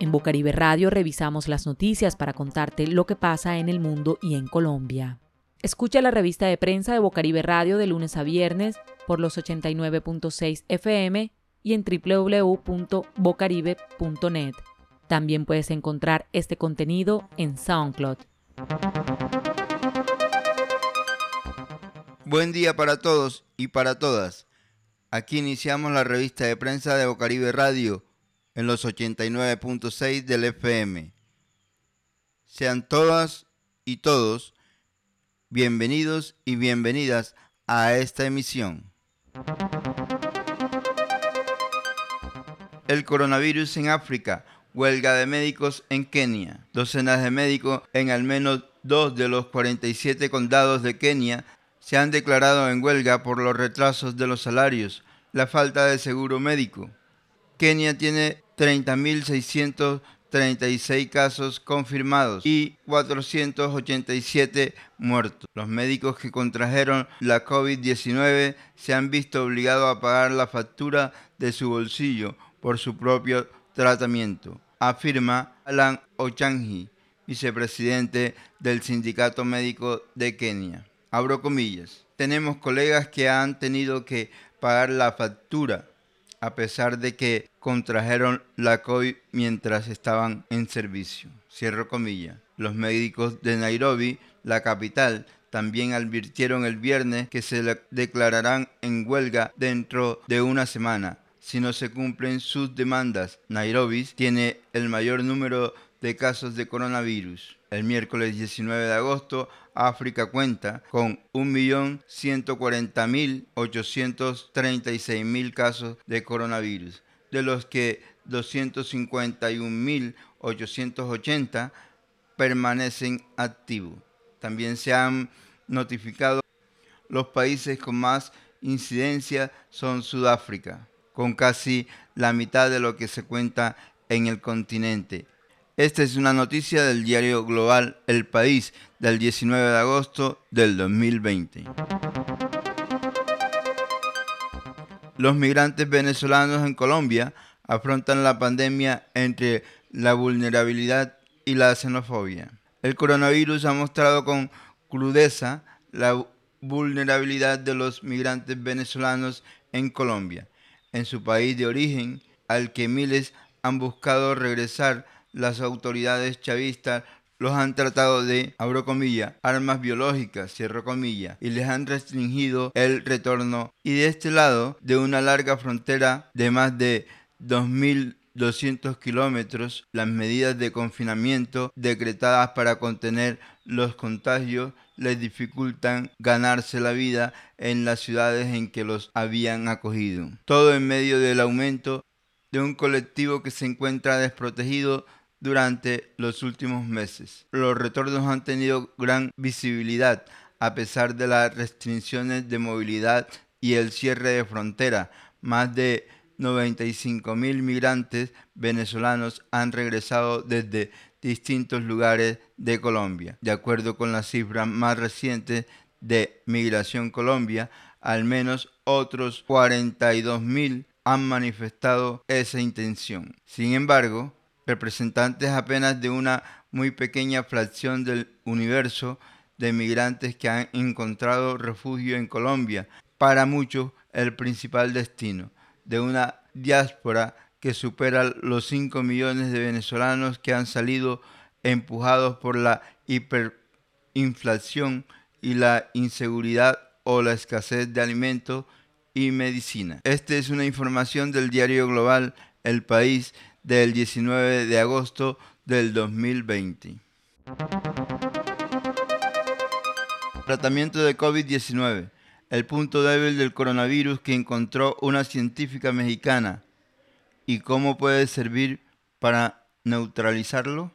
En Bocaribe Radio revisamos las noticias para contarte lo que pasa en el mundo y en Colombia. Escucha la revista de prensa de Bocaribe Radio de lunes a viernes por los 89.6 FM y en www.bocaribe.net. También puedes encontrar este contenido en SoundCloud. Buen día para todos y para todas. Aquí iniciamos la revista de prensa de Bocaribe Radio en los 89.6 del FM. Sean todas y todos bienvenidos y bienvenidas a esta emisión. El coronavirus en África, huelga de médicos en Kenia. Docenas de médicos en al menos dos de los 47 condados de Kenia se han declarado en huelga por los retrasos de los salarios, la falta de seguro médico. Kenia tiene 30.636 casos confirmados y 487 muertos. Los médicos que contrajeron la COVID-19 se han visto obligados a pagar la factura de su bolsillo por su propio tratamiento, afirma Alan Ochangi, vicepresidente del Sindicato Médico de Kenia. Abro comillas. Tenemos colegas que han tenido que pagar la factura a pesar de que contrajeron la COVID mientras estaban en servicio. Cierro comillas. Los médicos de Nairobi, la capital, también advirtieron el viernes que se declararán en huelga dentro de una semana si no se cumplen sus demandas. Nairobi tiene el mayor número de casos de coronavirus. El miércoles 19 de agosto, África cuenta con 1.140.836.000 casos de coronavirus, de los que 251.880 permanecen activos. También se han notificado los países con más incidencia son Sudáfrica, con casi la mitad de lo que se cuenta en el continente. Esta es una noticia del diario global El País del 19 de agosto del 2020. Los migrantes venezolanos en Colombia afrontan la pandemia entre la vulnerabilidad y la xenofobia. El coronavirus ha mostrado con crudeza la vulnerabilidad de los migrantes venezolanos en Colombia, en su país de origen, al que miles han buscado regresar las autoridades chavistas los han tratado de, abro armas biológicas, cierro y les han restringido el retorno. Y de este lado, de una larga frontera de más de 2.200 kilómetros, las medidas de confinamiento decretadas para contener los contagios les dificultan ganarse la vida en las ciudades en que los habían acogido. Todo en medio del aumento de un colectivo que se encuentra desprotegido durante los últimos meses. Los retornos han tenido gran visibilidad a pesar de las restricciones de movilidad y el cierre de frontera. Más de 95 mil migrantes venezolanos han regresado desde distintos lugares de Colombia. De acuerdo con las cifras más recientes de Migración Colombia, al menos otros 42 mil han manifestado esa intención. Sin embargo, representantes apenas de una muy pequeña fracción del universo de migrantes que han encontrado refugio en Colombia, para muchos el principal destino de una diáspora que supera los 5 millones de venezolanos que han salido empujados por la hiperinflación y la inseguridad o la escasez de alimentos y medicina. Esta es una información del diario global El País del 19 de agosto del 2020. Tratamiento de COVID-19. El punto débil del coronavirus que encontró una científica mexicana y cómo puede servir para neutralizarlo.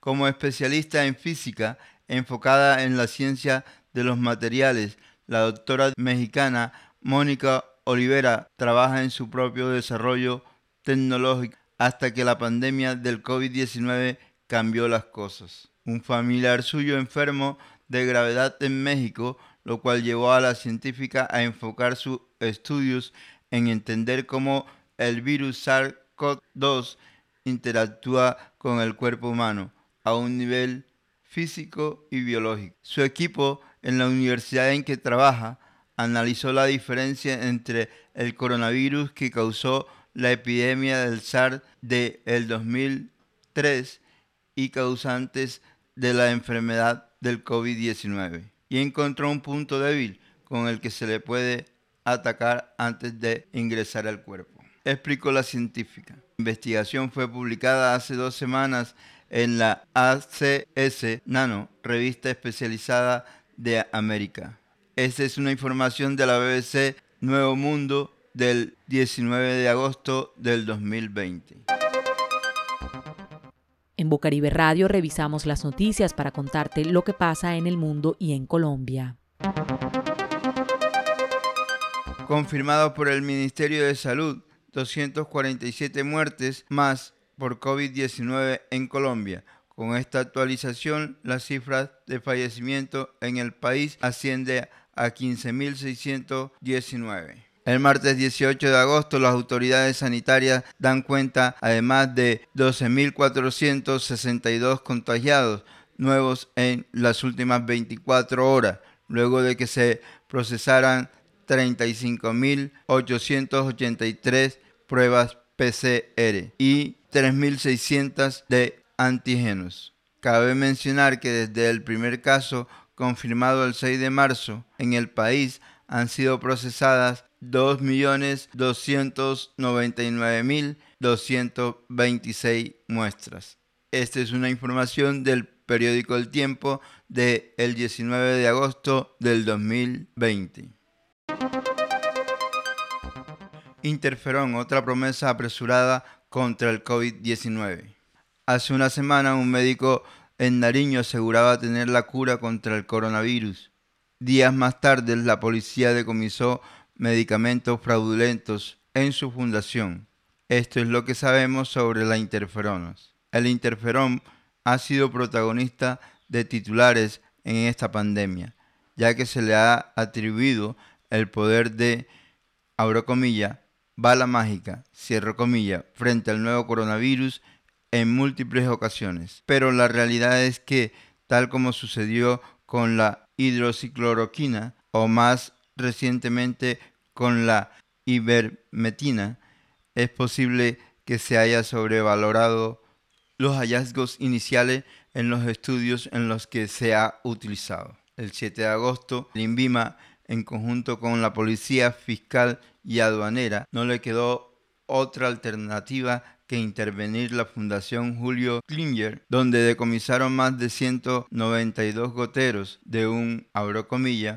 Como especialista en física enfocada en la ciencia de los materiales, la doctora mexicana Mónica Olivera trabaja en su propio desarrollo tecnológico hasta que la pandemia del COVID-19 cambió las cosas. Un familiar suyo enfermo de gravedad en México, lo cual llevó a la científica a enfocar sus estudios en entender cómo el virus SARS-CoV-2 interactúa con el cuerpo humano a un nivel físico y biológico. Su equipo en la universidad en que trabaja analizó la diferencia entre el coronavirus que causó la epidemia del SARS de el 2003 y causantes de la enfermedad del COVID-19 y encontró un punto débil con el que se le puede atacar antes de ingresar al cuerpo. Explicó la científica. La investigación fue publicada hace dos semanas en la ACS Nano, revista especializada de América. Esta es una información de la BBC Nuevo Mundo del 19 de agosto del 2020. En Bocaribe Radio revisamos las noticias para contarte lo que pasa en el mundo y en Colombia. Confirmado por el Ministerio de Salud, 247 muertes más por COVID-19 en Colombia. Con esta actualización, la cifra de fallecimiento en el país asciende a 15.619. El martes 18 de agosto las autoridades sanitarias dan cuenta además de 12.462 contagiados nuevos en las últimas 24 horas, luego de que se procesaran 35.883 pruebas PCR y 3.600 de antígenos. Cabe mencionar que desde el primer caso confirmado el 6 de marzo en el país han sido procesadas 2.299.226 muestras. Esta es una información del periódico El Tiempo del el 19 de agosto del 2020. Interferón, otra promesa apresurada contra el COVID-19. Hace una semana un médico en Nariño aseguraba tener la cura contra el coronavirus. Días más tarde la policía decomisó medicamentos fraudulentos en su fundación. Esto es lo que sabemos sobre la interferonas. El interferón ha sido protagonista de titulares en esta pandemia, ya que se le ha atribuido el poder de, abro bala mágica, cierro frente al nuevo coronavirus en múltiples ocasiones. Pero la realidad es que, tal como sucedió con la hidroxicloroquina o más recientemente con la ivermectina, es posible que se haya sobrevalorado los hallazgos iniciales en los estudios en los que se ha utilizado. El 7 de agosto, el INVIMA, en conjunto con la Policía Fiscal y Aduanera, no le quedó otra alternativa que intervenir la Fundación Julio Klinger, donde decomisaron más de 192 goteros de un, abro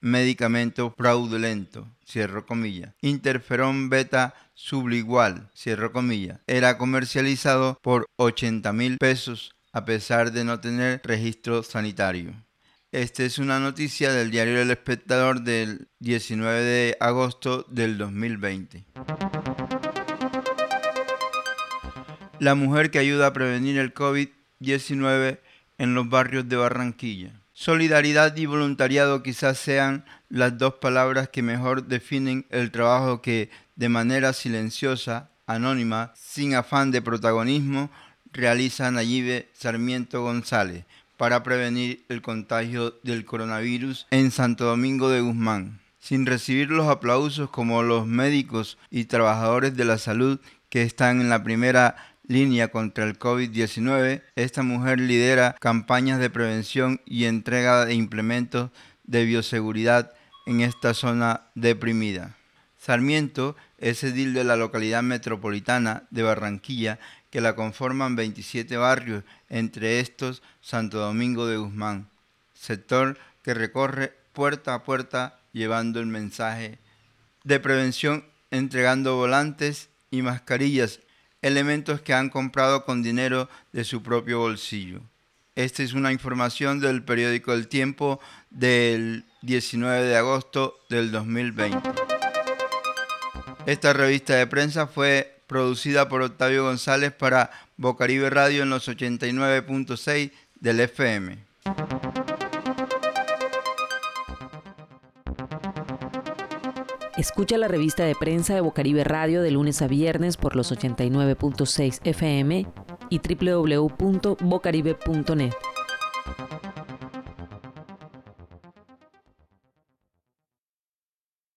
medicamento fraudulento, interferón beta subligual, era comercializado por 80 mil pesos a pesar de no tener registro sanitario. Esta es una noticia del diario El Espectador del 19 de agosto del 2020 la mujer que ayuda a prevenir el COVID-19 en los barrios de Barranquilla. Solidaridad y voluntariado quizás sean las dos palabras que mejor definen el trabajo que de manera silenciosa, anónima, sin afán de protagonismo, realiza Nayibe Sarmiento González para prevenir el contagio del coronavirus en Santo Domingo de Guzmán. Sin recibir los aplausos como los médicos y trabajadores de la salud que están en la primera línea contra el COVID-19, esta mujer lidera campañas de prevención y entrega de implementos de bioseguridad en esta zona deprimida. Sarmiento es edil de la localidad metropolitana de Barranquilla, que la conforman 27 barrios, entre estos Santo Domingo de Guzmán, sector que recorre puerta a puerta llevando el mensaje de prevención, entregando volantes y mascarillas elementos que han comprado con dinero de su propio bolsillo. Esta es una información del periódico El Tiempo del 19 de agosto del 2020. Esta revista de prensa fue producida por Octavio González para Bocaribe Radio en los 89.6 del FM. Escucha la revista de prensa de Bocaribe Radio de lunes a viernes por los 89.6 FM y www.bocaribe.net.